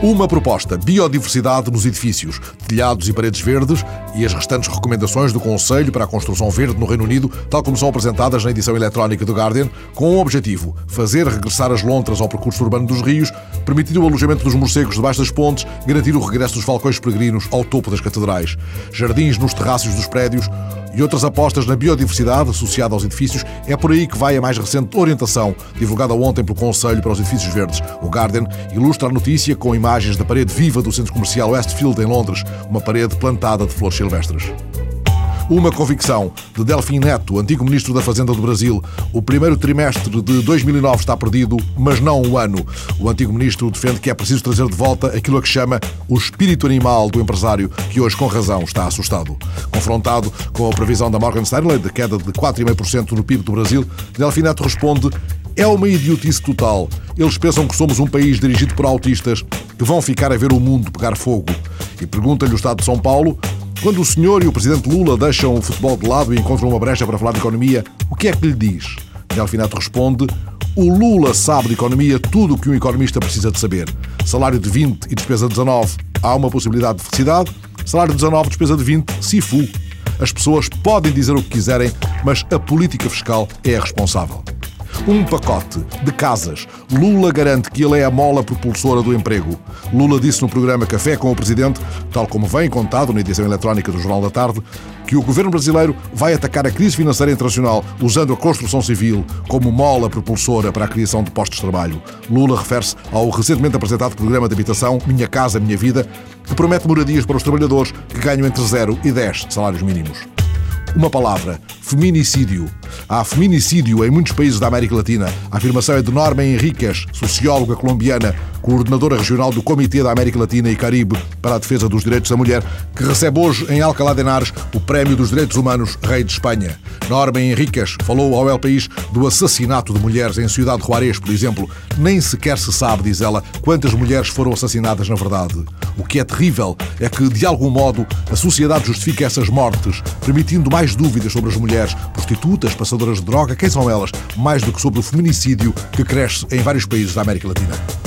Uma proposta: biodiversidade nos edifícios, telhados e paredes verdes e as restantes recomendações do Conselho para a Construção Verde no Reino Unido, tal como são apresentadas na edição eletrónica do Guardian, com o objetivo fazer regressar as lontras ao percurso urbano dos rios, permitir o alojamento dos morcegos debaixo das pontes, garantir o regresso dos falcões peregrinos ao topo das catedrais, jardins nos terraços dos prédios, e outras apostas na biodiversidade associada aos edifícios, é por aí que vai a mais recente orientação, divulgada ontem pelo Conselho para os Edifícios Verdes. O Guardian ilustra a notícia com imagens da parede viva do centro comercial Westfield, em Londres, uma parede plantada de flores silvestres. Uma convicção de Delfim Neto, antigo ministro da Fazenda do Brasil. O primeiro trimestre de 2009 está perdido, mas não o ano. O antigo ministro defende que é preciso trazer de volta aquilo a que chama o espírito animal do empresário, que hoje, com razão, está assustado. Confrontado com a previsão da Morgan Stanley de queda de 4,5% no PIB do Brasil, Delfim Neto responde é uma idiotice total. Eles pensam que somos um país dirigido por autistas que vão ficar a ver o mundo pegar fogo. E pergunta-lhe o Estado de São Paulo quando o senhor e o presidente Lula deixam o futebol de lado e encontram uma brecha para falar de economia, o que é que lhe diz? Delfinato responde: O Lula sabe de economia tudo o que um economista precisa de saber. Salário de 20 e despesa de 19, há uma possibilidade de felicidade. Salário de 19, despesa de 20, fu. As pessoas podem dizer o que quiserem, mas a política fiscal é a responsável um pacote de casas. Lula garante que ele é a mola propulsora do emprego. Lula disse no programa Café com o Presidente, tal como vem contado na edição eletrónica do Jornal da Tarde, que o governo brasileiro vai atacar a crise financeira internacional usando a construção civil como mola propulsora para a criação de postos de trabalho. Lula refere-se ao recentemente apresentado programa de habitação Minha Casa Minha Vida, que promete moradias para os trabalhadores que ganham entre 0 e 10 salários mínimos. Uma palavra: feminicídio. Há feminicídio em muitos países da América Latina. A afirmação é de Norma Henriquez, socióloga colombiana, coordenadora regional do Comitê da América Latina e Caribe para a Defesa dos Direitos da Mulher, que recebe hoje em Alcalá de Henares o Prémio dos Direitos Humanos Rei de Espanha. Norma Henriquez falou ao El País do assassinato de mulheres em Ciudad Juarez, por exemplo. Nem sequer se sabe, diz ela, quantas mulheres foram assassinadas na verdade. O que é terrível é que, de algum modo, a sociedade justifica essas mortes, permitindo mais dúvidas sobre as mulheres, prostitutas, passadoras de droga, quem são elas, mais do que sobre o feminicídio que cresce em vários países da América Latina.